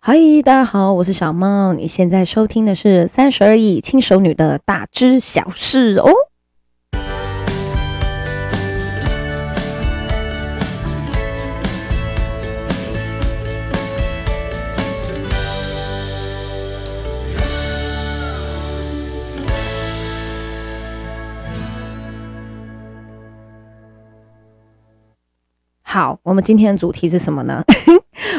嗨，大家好，我是小梦。你现在收听的是三十而已轻熟女的大知小事哦。好，我们今天的主题是什么呢？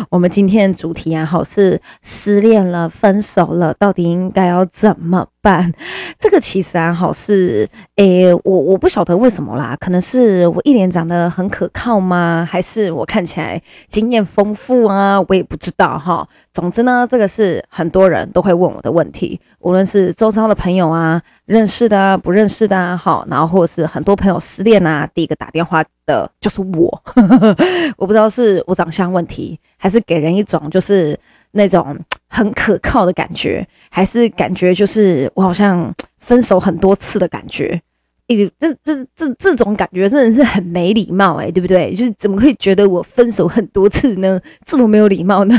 我们今天的主题啊，好是失恋了、分手了，到底应该要怎么办？这个其实啊，好是诶，我我不晓得为什么啦，可能是我一脸长得很可靠吗？还是我看起来经验丰富啊？我也不知道哈。总之呢，这个是很多人都会问我的问题，无论是周遭的朋友啊、认识的啊、不认识的啊，好，然后或者是很多朋友失恋啊，第一个打电话的就是我。我不知道是我长相问题，还是给人一种就是那种很可靠的感觉，还是感觉就是我好像分手很多次的感觉。诶，这这这这种感觉真的是很没礼貌诶，对不对？就是怎么会觉得我分手很多次呢？这么没有礼貌呢？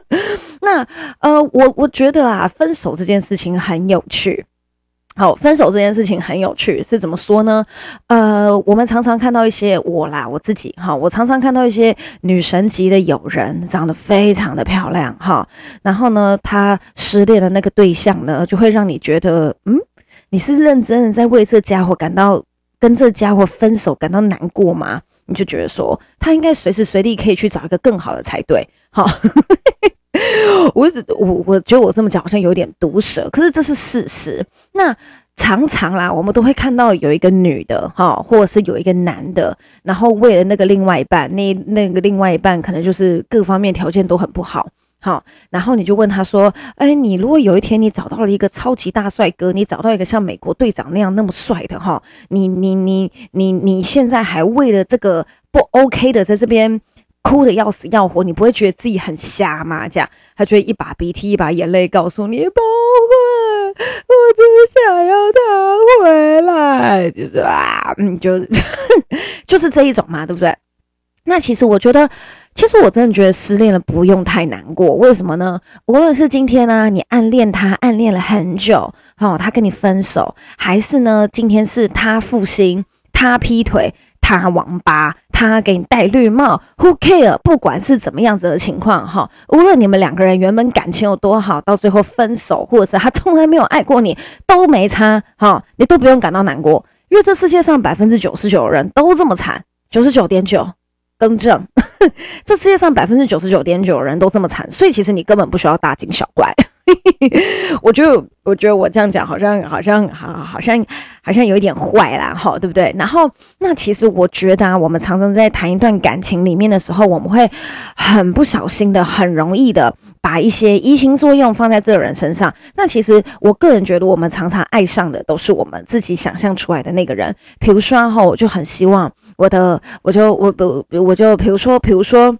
那呃，我我觉得啊，分手这件事情很有趣。好，分手这件事情很有趣，是怎么说呢？呃，我们常常看到一些我啦，我自己哈，我常常看到一些女神级的友人，长得非常的漂亮哈，然后呢，她失恋的那个对象呢，就会让你觉得，嗯。你是认真的在为这家伙感到跟这家伙分手感到难过吗？你就觉得说他应该随时随地可以去找一个更好的才对。好，我只我我觉得我这么讲好像有点毒舌，可是这是事实。那常常啦，我们都会看到有一个女的哈，或者是有一个男的，然后为了那个另外一半，那那个另外一半可能就是各方面条件都很不好。好，然后你就问他说：“哎，你如果有一天你找到了一个超级大帅哥，你找到一个像美国队长那样那么帅的哈，你你你你你现在还为了这个不 OK 的在这边哭得要死要活，你不会觉得自己很瞎吗？这样，他就会一把鼻涕一把眼泪告诉你：不会，我只想要他回来，就是啊，嗯，就 就是这一种嘛，对不对？那其实我觉得。”其实我真的觉得失恋了不用太难过，为什么呢？无论是今天呢、你暗恋他，暗恋了很久，哦，他跟你分手，还是呢，今天是他负心，他劈腿，他王八，他给你戴绿帽，Who care？不管是怎么样子的情况，哈，无论你们两个人原本感情有多好，到最后分手，或者是他从来没有爱过你，都没差，哈，你都不用感到难过，因为这世界上百分之九十九的人都这么惨，九十九点九。更正，这世界上百分之九十九点九的人都这么惨，所以其实你根本不需要大惊小怪。我觉得，我觉得我这样讲好像好像好，好像好像有一点坏啦，哈，对不对？然后，那其实我觉得啊，我们常常在谈一段感情里面的时候，我们会很不小心的，很容易的把一些移情作用放在这个人身上。那其实我个人觉得，我们常常爱上的都是我们自己想象出来的那个人。比如说哈，我就很希望。我的，我就我不，我就比如说，比如说，比如说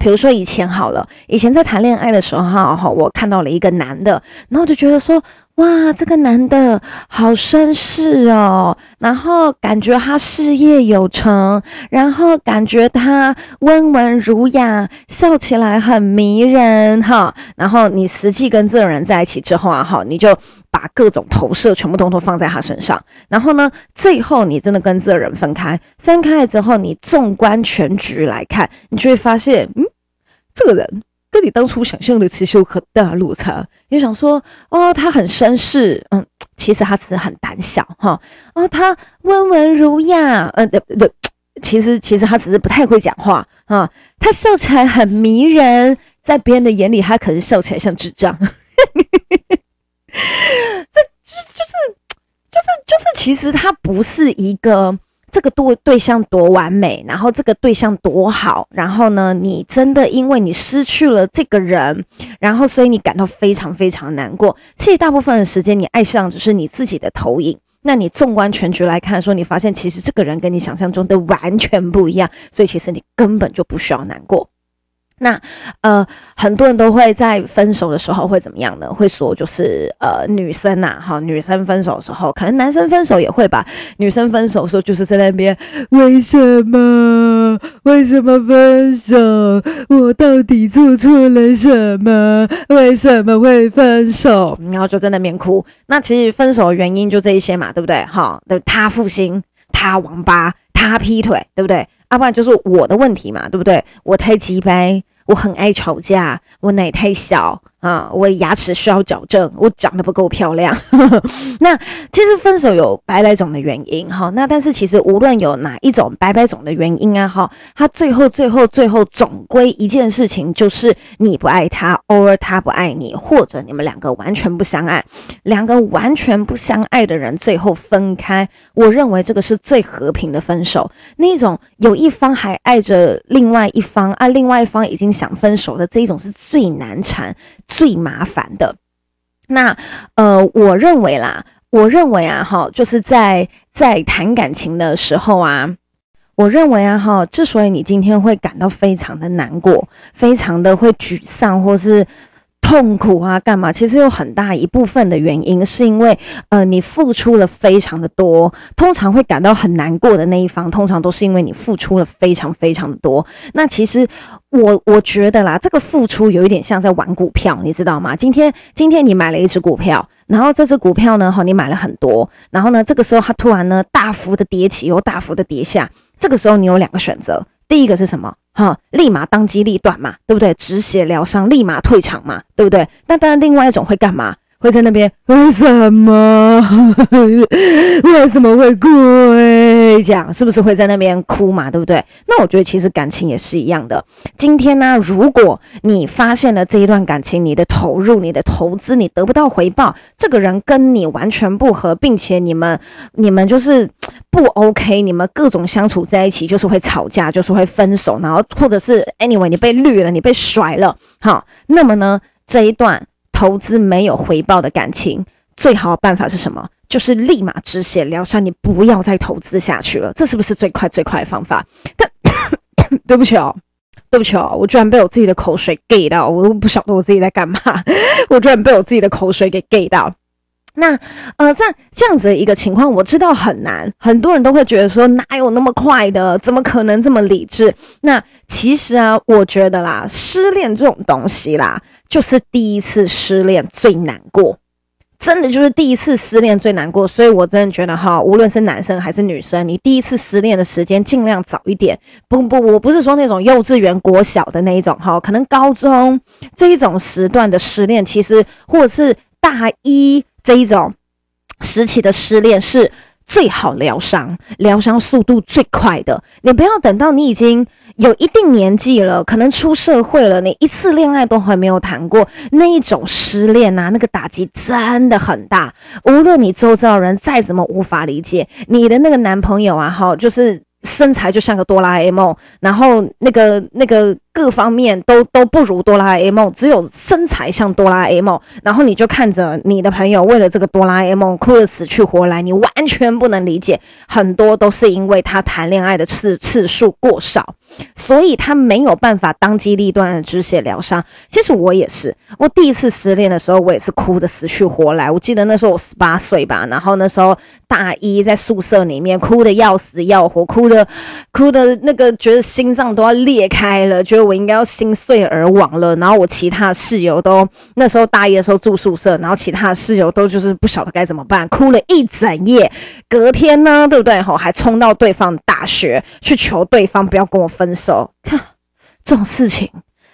比如说以前好了，以前在谈恋爱的时候，哈，我看到了一个男的，然后我就觉得说，哇，这个男的好绅士哦，然后感觉他事业有成，然后感觉他温文儒雅，笑起来很迷人，哈，然后你实际跟这个人在一起之后啊，哈，你就。把各种投射全部通通放在他身上，然后呢，最后你真的跟这个人分开，分开之后，你纵观全局来看，你就会发现，嗯，这个人跟你当初想象的其实有很大落差。你想说，哦，他很绅士，嗯，其实他只是很胆小，哈，哦，他温文儒雅，呃，对对，其实其实他只是不太会讲话，啊，他笑起来很迷人，在别人的眼里，他可是笑起来像智障。这就就是就是就是，其实他不是一个这个对对象多完美，然后这个对象多好，然后呢，你真的因为你失去了这个人，然后所以你感到非常非常难过。其实大部分的时间，你爱上只是你自己的投影。那你纵观全局来看，说你发现其实这个人跟你想象中的完全不一样，所以其实你根本就不需要难过。那呃，很多人都会在分手的时候会怎么样呢？会说就是呃，女生呐、啊，哈，女生分手的时候，可能男生分手也会吧。女生分手的时候就是在那边，为什么？为什么分手？我到底做错了什么？为什么会分手？然后就在那边哭。那其实分手的原因就这一些嘛，对不对？哈，他负心，他王八，他劈腿，对不对？要、不然就是我的问题嘛，对不对？我太鸡掰。我很爱吵架，我奶太小啊，我牙齿需要矫正，我长得不够漂亮。那其实分手有百百种的原因哈，那但是其实无论有哪一种百百种的原因啊哈，他最后最后最后总归一件事情就是你不爱他，偶尔他不爱你，或者你们两个完全不相爱，两个完全不相爱的人最后分开，我认为这个是最和平的分手。那种有一方还爱着另外一方啊，另外一方已经。想分手的这一种是最难缠、最麻烦的。那呃，我认为啦，我认为啊，哈，就是在在谈感情的时候啊，我认为啊，哈，之所以你今天会感到非常的难过，非常的会沮丧，或是。痛苦啊，干嘛？其实有很大一部分的原因，是因为呃，你付出了非常的多。通常会感到很难过的那一方，通常都是因为你付出了非常非常的多。那其实我我觉得啦，这个付出有一点像在玩股票，你知道吗？今天今天你买了一只股票，然后这只股票呢，哈，你买了很多，然后呢，这个时候它突然呢大幅的跌起，又大幅的跌下，这个时候你有两个选择。第一个是什么？啊，立马当机立断嘛，对不对？止血疗伤，立马退场嘛，对不对？那当然，另外一种会干嘛？会在那边为什么？为什么会跪？这样是不是会在那边哭嘛？对不对？那我觉得其实感情也是一样的。今天呢，如果你发现了这一段感情，你的投入、你的投资，你得不到回报，这个人跟你完全不合，并且你们、你们就是 不 OK，你们各种相处在一起就是会吵架，就是会分手，然后或者是 anyway 你被绿了，你被甩了，好，那么呢，这一段。投资没有回报的感情，最好的办法是什么？就是立马止血疗伤，你不要再投资下去了。这是不是最快最快的方法？但 对不起哦，对不起哦，我居然被我自己的口水 gay 到，我都不晓得我自己在干嘛。我居然被我自己的口水给 gay 到。那呃，在这样子的一个情况，我知道很难，很多人都会觉得说，哪有那么快的？怎么可能这么理智？那其实啊，我觉得啦，失恋这种东西啦。就是第一次失恋最难过，真的就是第一次失恋最难过，所以我真的觉得哈，无论是男生还是女生，你第一次失恋的时间尽量早一点。不不，我不是说那种幼稚园、国小的那一种哈，可能高中这一种时段的失恋，其实或者是大一这一种时期的失恋是。最好疗伤，疗伤速度最快的。你不要等到你已经有一定年纪了，可能出社会了，你一次恋爱都还没有谈过，那一种失恋啊，那个打击真的很大。无论你周遭人再怎么无法理解，你的那个男朋友啊，哈，就是身材就像个哆啦 A 梦，然后那个那个。各方面都都不如哆啦 A 梦，只有身材像哆啦 A 梦。然后你就看着你的朋友为了这个哆啦 A 梦哭得死去活来，你完全不能理解。很多都是因为他谈恋爱的次次数过少，所以他没有办法当机立断的止血疗伤。其实我也是，我第一次失恋的时候，我也是哭得死去活来。我记得那时候我十八岁吧，然后那时候大一在宿舍里面哭得要死要活，哭得哭得那个觉得心脏都要裂开了，觉。我应该要心碎而亡了，然后我其他室友都那时候大一的时候住宿舍，然后其他室友都就是不晓得该怎么办，哭了一整夜。隔天呢，对不对？吼，还冲到对方大学去求对方不要跟我分手。看这种事情，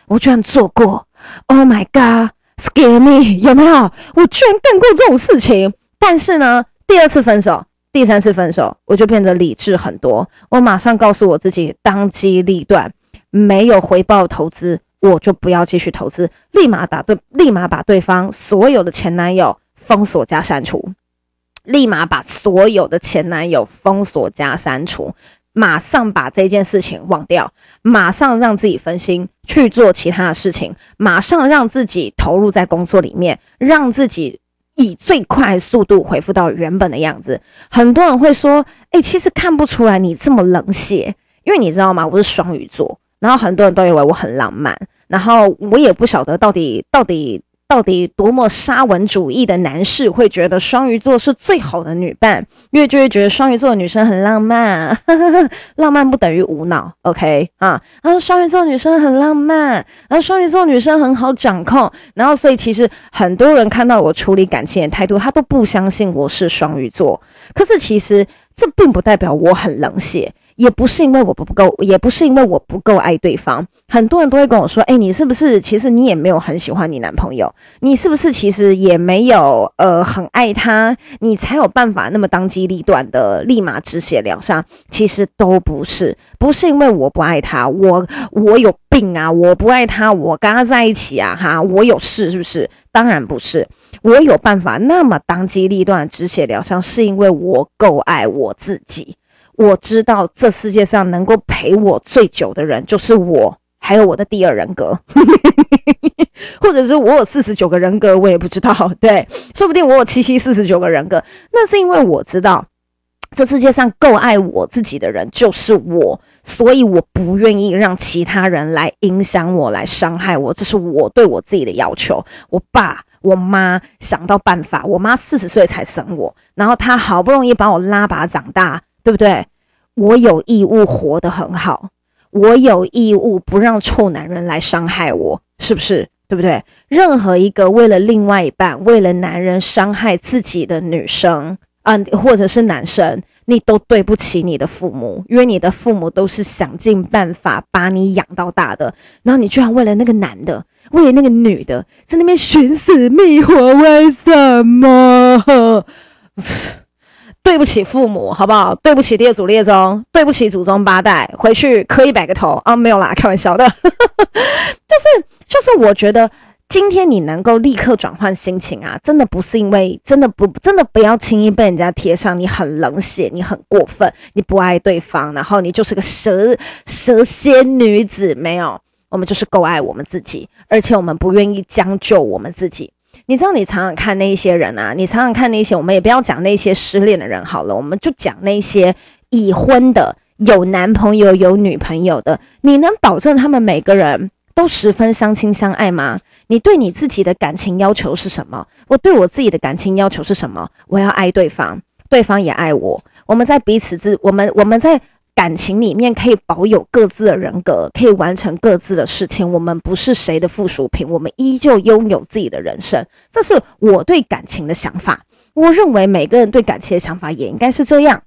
我居然做过。Oh my god，scare me，有没有？我居然干过这种事情。但是呢，第二次分手，第三次分手，我就变得理智很多。我马上告诉我自己，当机立断。没有回报投资，我就不要继续投资，立马打对，立马把对方所有的前男友封锁加删除，立马把所有的前男友封锁加删除，马上把这件事情忘掉，马上让自己分心去做其他的事情，马上让自己投入在工作里面，让自己以最快速度恢复到原本的样子。很多人会说：“诶，其实看不出来你这么冷血，因为你知道吗？我是双鱼座。”然后很多人都以为我很浪漫，然后我也不晓得到底到底。到底多么沙文主义的男士会觉得双鱼座是最好的女伴？因为就会觉得双鱼座的女生很浪漫，浪漫不等于无脑，OK 啊？然后双鱼座女生很浪漫，然后双鱼座女生很好掌控，然后所以其实很多人看到我处理感情的态度，他都不相信我是双鱼座。可是其实这并不代表我很冷血。也不是因为我不够，也不是因为我不够爱对方。很多人都会跟我说：“诶，你是不是其实你也没有很喜欢你男朋友？你是不是其实也没有呃很爱他？你才有办法那么当机立断的立马止血疗伤？其实都不是，不是因为我不爱他，我我有病啊！我不爱他，我跟他在一起啊！哈，我有事是不是？当然不是，我有办法那么当机立断止血疗伤，是因为我够爱我自己。”我知道这世界上能够陪我最久的人就是我，还有我的第二人格，或者是我有四十九个人格，我也不知道。对，说不定我有七七四十九个人格，那是因为我知道这世界上够爱我自己的人就是我，所以我不愿意让其他人来影响我，来伤害我。这是我对我自己的要求。我爸、我妈想到办法，我妈四十岁才生我，然后她好不容易把我拉拔长大。对不对？我有义务活得很好，我有义务不让臭男人来伤害我，是不是？对不对？任何一个为了另外一半、为了男人伤害自己的女生啊、或者是男生，你都对不起你的父母，因为你的父母都是想尽办法把你养到大的，然后你居然为了那个男的，为了那个女的，在那边寻死觅活，为什么？对不起父母，好不好？对不起列祖列宗，对不起祖宗八代，回去磕一百个头啊！没有啦，开玩笑的。就 是就是，我觉得今天你能够立刻转换心情啊，真的不是因为真的不真的不要轻易被人家贴上你很冷血，你很过分，你不爱对方，然后你就是个蛇蛇蝎女子。没有，我们就是够爱我们自己，而且我们不愿意将就我们自己。你知道，你常常看那一些人啊，你常常看那些，我们也不要讲那些失恋的人好了，我们就讲那些已婚的、有男朋友、有女朋友的。你能保证他们每个人都十分相亲相爱吗？你对你自己的感情要求是什么？我对我自己的感情要求是什么？我要爱对方，对方也爱我。我们在彼此之，我们我们在。感情里面可以保有各自的人格，可以完成各自的事情。我们不是谁的附属品，我们依旧拥有自己的人生。这是我对感情的想法。我认为每个人对感情的想法也应该是这样。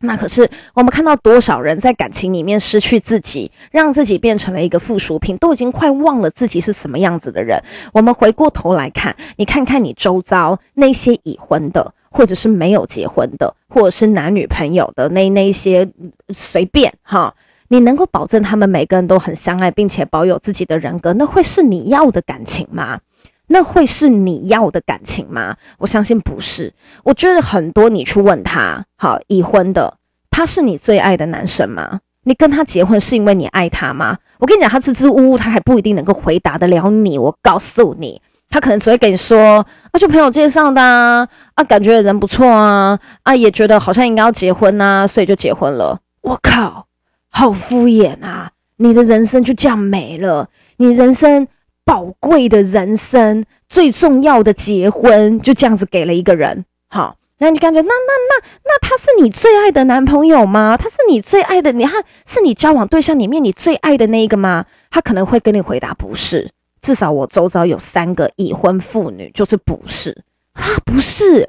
那可是我们看到多少人在感情里面失去自己，让自己变成了一个附属品，都已经快忘了自己是什么样子的人。我们回过头来看，你看看你周遭那些已婚的。或者是没有结婚的，或者是男女朋友的那那些随便哈，你能够保证他们每个人都很相爱，并且保有自己的人格，那会是你要的感情吗？那会是你要的感情吗？我相信不是。我觉得很多你去问他，好，已婚的，他是你最爱的男生吗？你跟他结婚是因为你爱他吗？我跟你讲，他支支吾吾，他还不一定能够回答得了你。我告诉你。他可能只会跟你说，啊，就朋友介绍的啊，啊，感觉人不错啊，啊，也觉得好像应该要结婚呐，所以就结婚了。我靠，好敷衍啊！你的人生就这样没了，你人生宝贵的人生最重要的结婚就这样子给了一个人。好，那你感觉那那那那他是你最爱的男朋友吗？他是你最爱的，你看是你交往对象里面你最爱的那一个吗？他可能会跟你回答不是。至少我周遭有三个已婚妇女，就是不是啊，不是。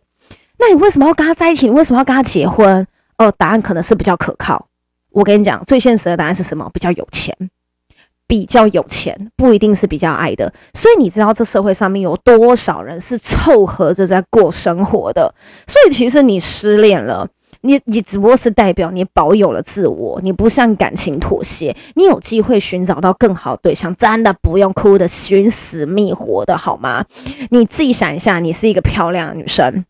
那你为什么要跟他在一起？你为什么要跟他结婚？哦，答案可能是比较可靠。我跟你讲，最现实的答案是什么？比较有钱，比较有钱，不一定是比较爱的。所以你知道这社会上面有多少人是凑合着在过生活的？所以其实你失恋了。你你只不过是代表你保有了自我，你不向感情妥协，你有机会寻找到更好对象，真的不用哭的寻死觅活的好吗？你自己想一下，你是一个漂亮的女生，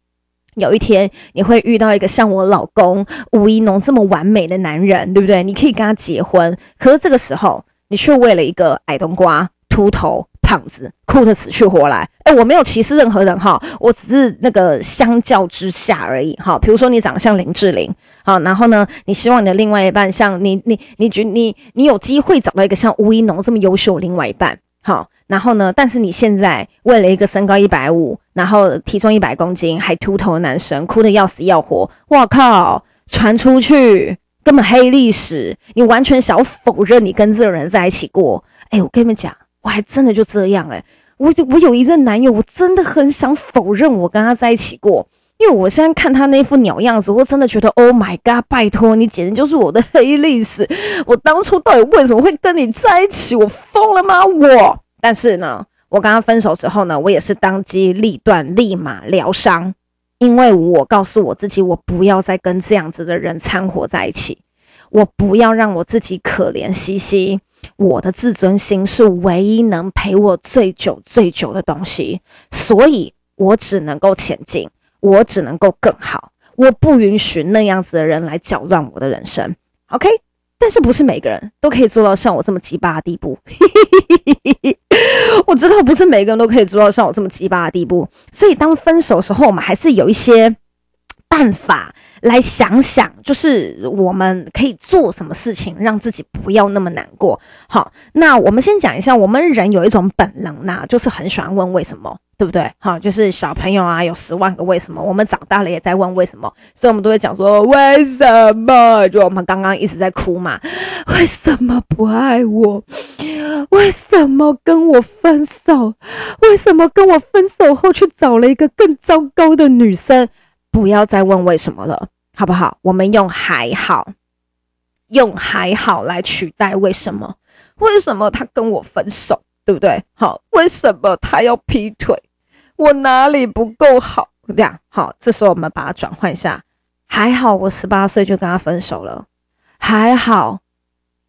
有一天你会遇到一个像我老公吴一农这么完美的男人，对不对？你可以跟他结婚，可是这个时候你却为了一个矮冬瓜、秃头、胖子哭得死去活来。哎、我没有歧视任何人哈，我只是那个相较之下而已哈。比如说你长得像林志玲，好，然后呢，你希望你的另外一半像你，你，你觉你你有机会找到一个像吴一农这么优秀的另外一半，好，然后呢，但是你现在为了一个身高一百五，然后体重一百公斤还秃头的男生，哭得要死要活，我靠，传出去根本黑历史，你完全想要否认你跟这个人在一起过。哎、我跟你们讲。我还真的就这样哎、欸，我我有一任男友，我真的很想否认我跟他在一起过，因为我现在看他那副鸟样子，我真的觉得 Oh my God，拜托你简直就是我的黑历史，我当初到底为什么会跟你在一起？我疯了吗？我，但是呢，我跟他分手之后呢，我也是当机立断，立马疗伤，因为我告诉我自己，我不要再跟这样子的人掺和在一起，我不要让我自己可怜兮兮。我的自尊心是唯一能陪我最久最久的东西，所以我只能够前进，我只能够更好，我不允许那样子的人来搅乱我的人生。OK，但是不是每个人都可以做到像我这么鸡巴的地步？我知道不是每个人都可以做到像我这么鸡巴的地步，所以当分手的时候，我们还是有一些办法。来想想，就是我们可以做什么事情，让自己不要那么难过。好，那我们先讲一下，我们人有一种本能呐，就是很喜欢问为什么，对不对？好，就是小朋友啊，有十万个为什么，我们长大了也在问为什么，所以我们都会讲说为什么？就我们刚刚一直在哭嘛，为什么不爱我？为什么跟我分手？为什么跟我分手后去找了一个更糟糕的女生？不要再问为什么了。好不好？我们用还好，用还好来取代为什么？为什么他跟我分手？对不对？好，为什么他要劈腿？我哪里不够好？这样好，这时候我们把它转换一下。还好，我十八岁就跟他分手了。还好，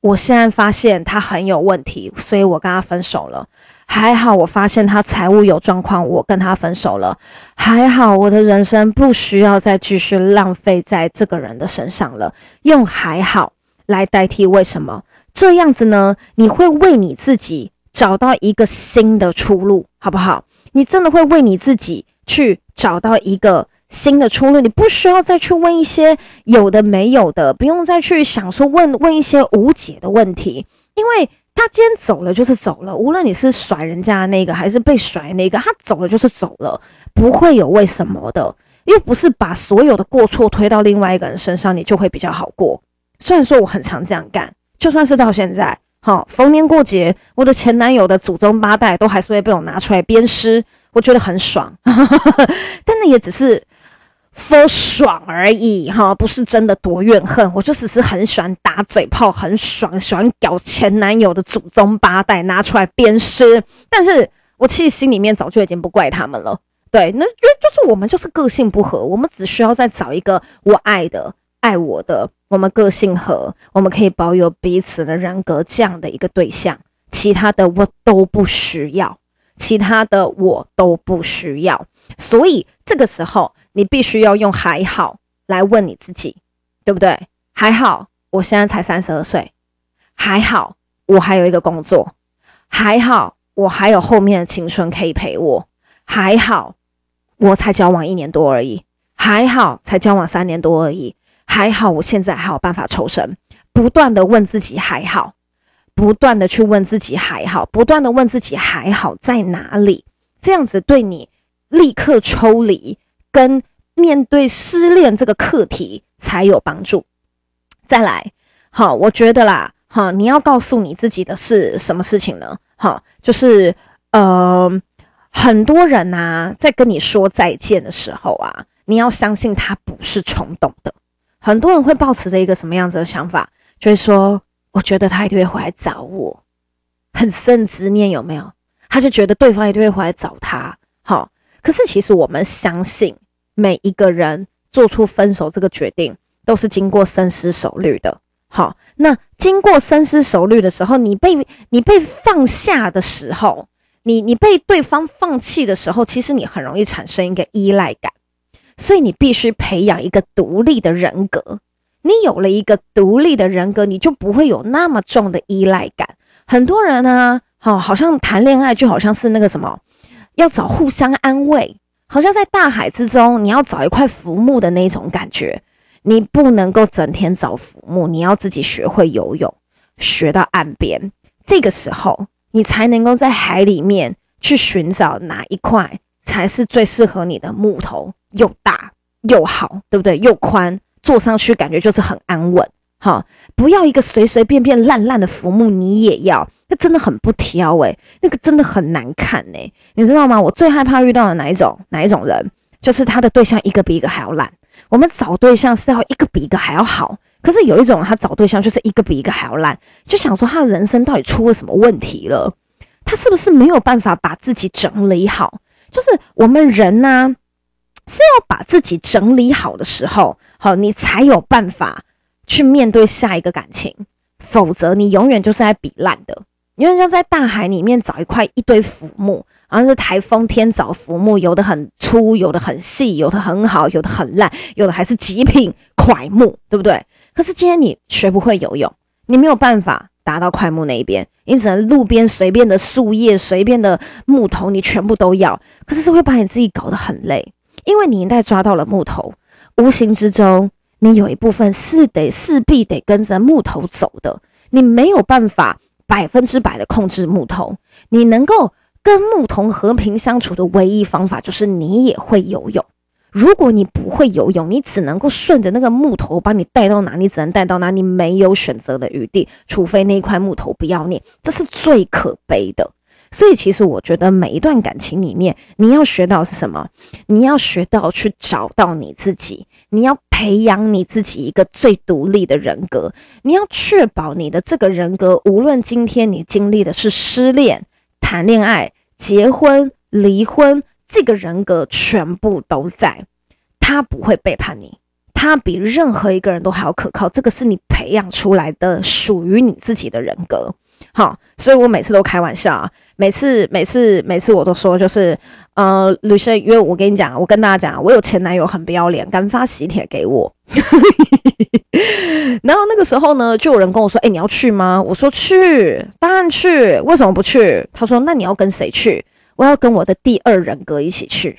我现在发现他很有问题，所以我跟他分手了。还好，我发现他财务有状况，我跟他分手了。还好，我的人生不需要再继续浪费在这个人的身上了。用还好来代替为什么？这样子呢？你会为你自己找到一个新的出路，好不好？你真的会为你自己去找到一个新的出路。你不需要再去问一些有的没有的，不用再去想说问问一些无解的问题，因为。他今天走了就是走了，无论你是甩人家那个还是被甩那个，他走了就是走了，不会有为什么的，又不是把所有的过错推到另外一个人身上，你就会比较好过。虽然说我很常这样干，就算是到现在，好，逢年过节，我的前男友的祖宗八代都还是会被我拿出来鞭尸，我觉得很爽，但那也只是。说爽而已哈，不是真的多怨恨，我就只是很喜欢打嘴炮，很爽，喜欢搞前男友的祖宗八代拿出来鞭尸。但是我其实心里面早就已经不怪他们了。对，那就就是我们就是个性不合，我们只需要再找一个我爱的、爱我的，我们个性合，我们可以保有彼此的人格这样的一个对象，其他的我都不需要，其他的我都不需要。所以这个时候。你必须要用还好来问你自己，对不对？还好，我现在才三十二岁，还好我还有一个工作，还好我还有后面的青春可以陪我，还好我才交往一年多而已，还好才交往三年多而已，还好我现在还有办法抽身，不断的问自己还好，不断的去问自己还好，不断的问自己还好在哪里，这样子对你立刻抽离。跟面对失恋这个课题才有帮助。再来，好，我觉得啦，好，你要告诉你自己的是什么事情呢？好，就是呃，很多人呐、在跟你说再见的时候啊，你要相信他不是冲动的。很多人会抱持着一个什么样子的想法，就是说，我觉得他一定会回来找我，很深执念有没有？他就觉得对方一定会回来找他。好，可是其实我们相信。每一个人做出分手这个决定，都是经过深思熟虑的。好，那经过深思熟虑的时候，你被你被放下的时候，你你被对方放弃的时候，其实你很容易产生一个依赖感。所以你必须培养一个独立的人格。你有了一个独立的人格，你就不会有那么重的依赖感。很多人呢，好，好像谈恋爱就好像是那个什么。要找互相安慰，好像在大海之中，你要找一块浮木的那种感觉。你不能够整天找浮木，你要自己学会游泳，学到岸边，这个时候你才能够在海里面去寻找哪一块才是最适合你的木头，又大又好，对不对？又宽，坐上去感觉就是很安稳。好，不要一个随随便便烂烂的浮木，你也要，那真的很不挑诶、那个真的很难看诶、你知道吗？我最害怕遇到的哪一种哪一种人，就是他的对象一个比一个还要烂。我们找对象是要一个比一个还要好，可是有一种他找对象就是一个比一个还要烂，就想说他的人生到底出了什么问题了？他是不是没有办法把自己整理好？就是我们人呢、是要把自己整理好的时候，好，你才有办法去面对下一个感情，否则你永远就是在比烂的。因为像在大海里面找一块一堆浮木。好像是台风天找浮木，有的很粗，有的很细，有的很好，有的很烂，有的还是极品块木，对不对？可是今天你学不会游泳，你没有办法达到块木那一边，你只能路边随便的树叶、随便的木头，你全部都要。可是是会把你自己搞得很累，因为你一旦抓到了木头，无形之中你有一部分是得势必得跟着木头走的，你没有办法百分之百的控制木头，你能够。跟木头和平相处的唯一方法就是你也会游泳。如果你不会游泳，你只能够顺着那个木头把你带到哪，你只能带到哪，你没有选择的余地，除非那一块木头不要你，这是最可悲的。所以，其实我觉得每一段感情里面，你要学到是什么？你要学到去找到你自己，你要培养你自己一个最独立的人格，你要确保你的这个人格，无论今天你经历的是失恋、谈恋爱。结婚、离婚，这个人格全部都在，他不会背叛你，他比任何一个人都还要可靠。这个是你培养出来的，属于你自己的人格。好，所以我每次都开玩笑啊，每次、每次、每次我都说，就是呃，女生，因为我跟你讲，我跟大家讲，我有前男友很不要脸，敢发喜帖给我。然后那个时候呢，就有人跟我说：“哎，你要去吗？”我说：“去，当然去。为什么不去？”他说：“那你要跟谁去？”我要跟我的第二人格一起去。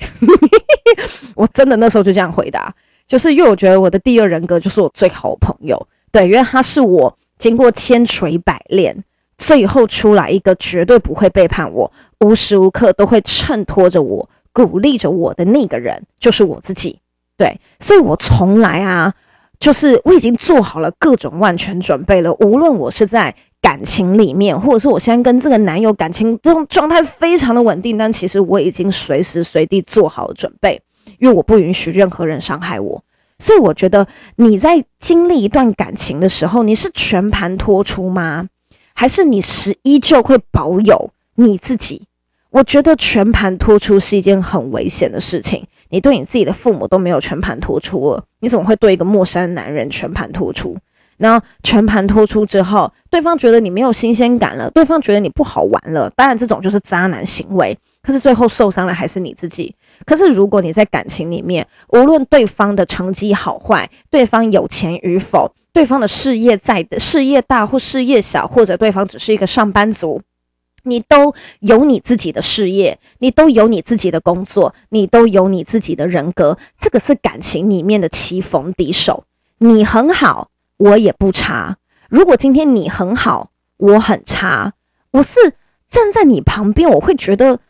我真的那时候就这样回答，就是因为我觉得我的第二人格就是我最好的朋友，对，因为他是我经过千锤百炼，最后出来一个绝对不会背叛我，无时无刻都会衬托着我、鼓励着我的那个人，就是我自己。对，所以我从来啊。就是我已经做好了各种万全准备了，无论我是在感情里面，或者是我现在跟这个男友感情这种状态非常的稳定，但其实我已经随时随地做好了准备，因为我不允许任何人伤害我。所以我觉得你在经历一段感情的时候，你是全盘托出吗？还是你是依旧会保有你自己？我觉得全盘托出是一件很危险的事情。你对你自己的父母都没有全盘托出了，你怎么会对一个陌生男人全盘托出？然后全盘托出之后，对方觉得你没有新鲜感了，对方觉得你不好玩了，当然这种就是渣男行为。可是最后受伤的还是你自己。可是如果你在感情里面，无论对方的成绩好坏，对方有钱与否，对方的事业在的事业大或事业小，或者对方只是一个上班族。你都有你自己的事业，你都有你自己的工作，你都有你自己的人格，这个是感情里面的棋逢敌手。你很好，我也不差。如果今天你很好，我很差，我是站在你旁边，我会觉得，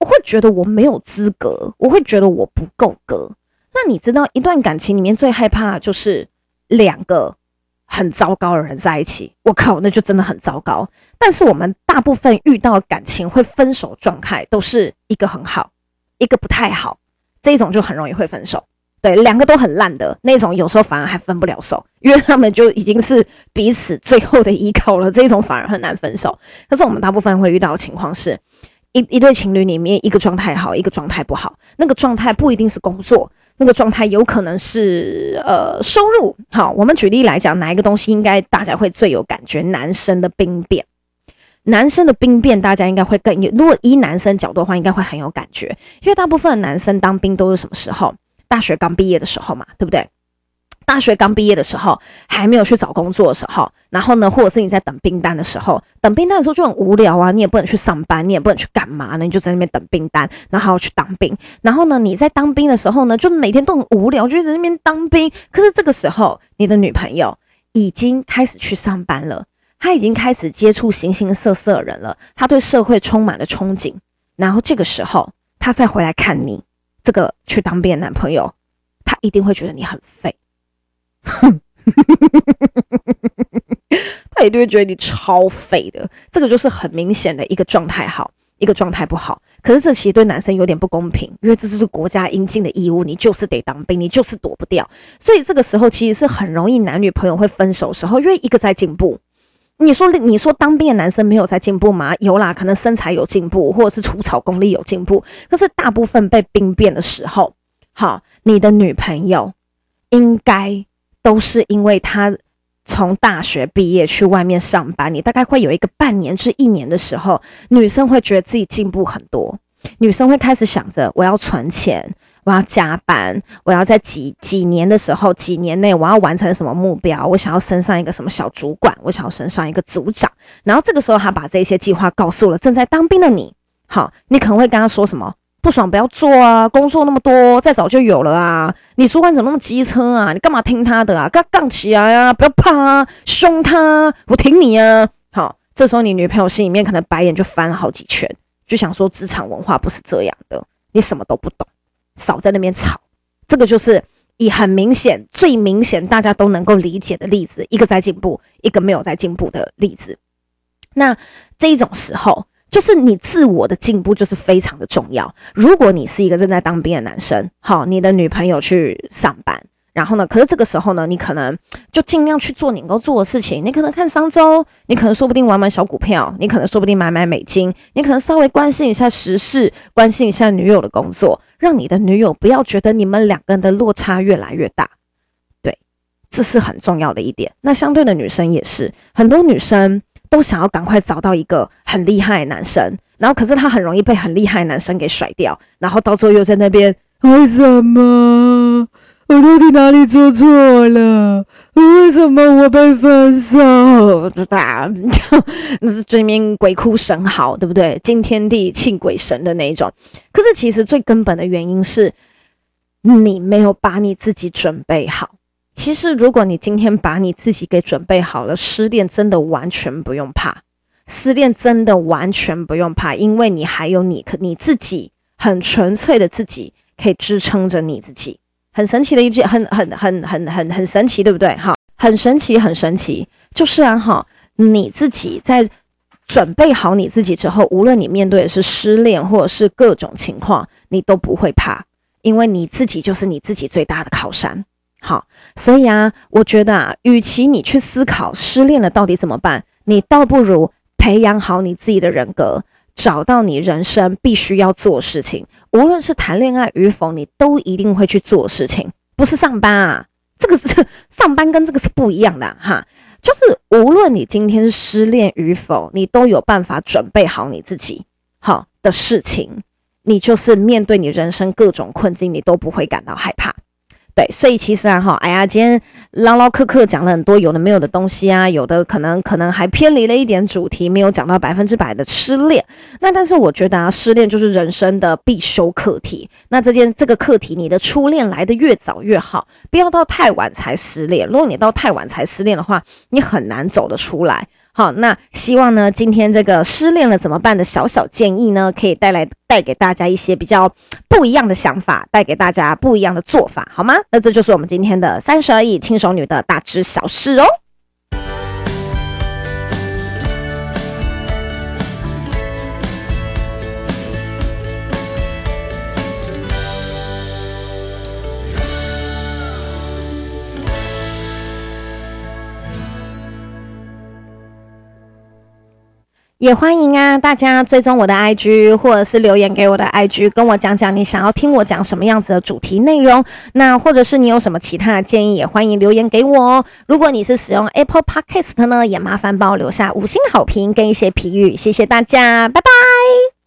我会觉得我没有资格，我会觉得我不够格。那你知道，一段感情里面最害怕就是两个。很糟糕的人在一起，我靠，那就真的很糟糕。但是我们大部分遇到感情会分手状态，都是一个很好，一个不太好，这种就很容易会分手。对，两个都很烂的那种，有时候反而还分不了手，因为他们就已经是彼此最后的依靠了。这种反而很难分手。可是我们大部分会遇到的情况是，一一对情侣里面，一个状态好，一个状态不好。那个状态不一定是工作。那个状态有可能是呃收入。好，我们举例来讲，哪一个东西应该大家会最有感觉？男生的兵变，男生的兵变，大家应该会更有。如果以男生角度的话，应该会很有感觉，因为大部分的男生当兵都是什么时候？大学刚毕业的时候嘛，对不对？大学刚毕业的时候，还没有去找工作的时候，然后呢，或者是你在等兵单的时候，等兵单的时候就很无聊啊，你也不能去上班，你也不能去干嘛呢？你就在那边等兵单，然后还要去当兵。然后呢，你在当兵的时候呢，就每天都很无聊，就在那边当兵。可是这个时候，你的女朋友已经开始去上班了，她已经开始接触形形色色的人了，她对社会充满了憧憬。然后这个时候，她再回来看你这个去当兵的男朋友，她一定会觉得你很废。他一定会觉得你超废的，这个就是很明显的一个状态好，一个状态不好。可是这其实对男生有点不公平，因为这是国家应尽的义务，你就是得当兵，你就是躲不掉。所以这个时候其实是很容易男女朋友会分手时候，因为一个在进步。你说你说当兵的男生没有在进步吗？有啦，可能身材有进步，或者是除草功力有进步。可是大部分被兵变的时候，好，你的女朋友应该。都是因为他从大学毕业去外面上班，你大概会有一个半年至一年的时候，女生会觉得自己进步很多，女生会开始想着我要存钱，我要加班，我要在几几年的时候，几年内我要完成什么目标，我想要升上一个什么小主管，我想要升上一个组长，然后这个时候他把这些计划告诉了正在当兵的你，好，你可能会跟他说什么？不爽不要做啊！工作那么多，再早就有了啊！你主管怎么那么机车啊？你干嘛听他的啊？跟他杠起来啊！不要怕啊，凶他，我挺你啊！好，这时候你女朋友心里面可能白眼就翻了好几圈，就想说职场文化不是这样的，你什么都不懂，少在那边吵。这个就是以很明显、最明显大家都能够理解的例子，一个在进步，一个没有在进步的例子。那这一种时候。就是你自我的进步就是非常的重要。如果你是一个正在当兵的男生，好，你的女朋友去上班，然后呢，可是这个时候呢，你可能就尽量去做你能够做的事情。你可能看商周，你可能说不定玩玩小股票，你可能说不定买买美金，你可能稍微关心一下时事，关心一下女友的工作，让你的女友不要觉得你们两个人的落差越来越大。对，这是很重要的一点。那相对的女生也是，很多女生。都想要赶快找到一个很厉害的男生，然后可是他很容易被很厉害的男生给甩掉，然后到最后又在那边，为什么？我到底哪里做错了？为什么我被分手？对吧？那是对面鬼哭神嚎，对不对？惊天地泣鬼神的那一种。可是其实最根本的原因是你没有把你自己准备好。其实，如果你今天把你自己给准备好了，失恋真的完全不用怕。失恋真的完全不用怕，因为你还有你，可你自己很纯粹的自己可以支撑着你自己。很神奇的一句，很很很很很很神奇，对不对？哈，很神奇，很神奇。就是啊，哈，你自己在准备好你自己之后，无论你面对的是失恋或者是各种情况，你都不会怕，因为你自己就是你自己最大的靠山。好，所以啊，我觉得啊，与其你去思考失恋了到底怎么办，你倒不如培养好你自己的人格，找到你人生必须要做事情。无论是谈恋爱与否，你都一定会去做事情，不是上班啊。这个是 上班跟这个是不一样的哈。就是无论你今天失恋与否，你都有办法准备好你自己好的事情，你就是面对你人生各种困境，你都不会感到害怕。对，所以其实啊，哈，哎呀，今天唠唠嗑嗑讲了很多有的没有的东西啊，有的可能可能还偏离了一点主题，没有讲到百分之百的失恋。那但是我觉得啊，失恋就是人生的必修课题。那这件这个课题，你的初恋来的越早越好，不要到太晚才失恋。如果你到太晚才失恋的话，你很难走得出来。好，那希望呢，今天这个失恋了怎么办的小小建议呢，可以带来带给大家一些比较不一样的想法，带给大家不一样的做法，好吗？那这就是我们今天的三十而已轻熟女的大知小事哦。也欢迎啊，大家追踪我的 IG，或者是留言给我的 IG，跟我讲讲你想要听我讲什么样子的主题内容。那或者是你有什么其他的建议，也欢迎留言给我哦。如果你是使用 Apple Podcast 呢，也麻烦帮我留下五星好评跟一些评语，谢谢大家，拜拜。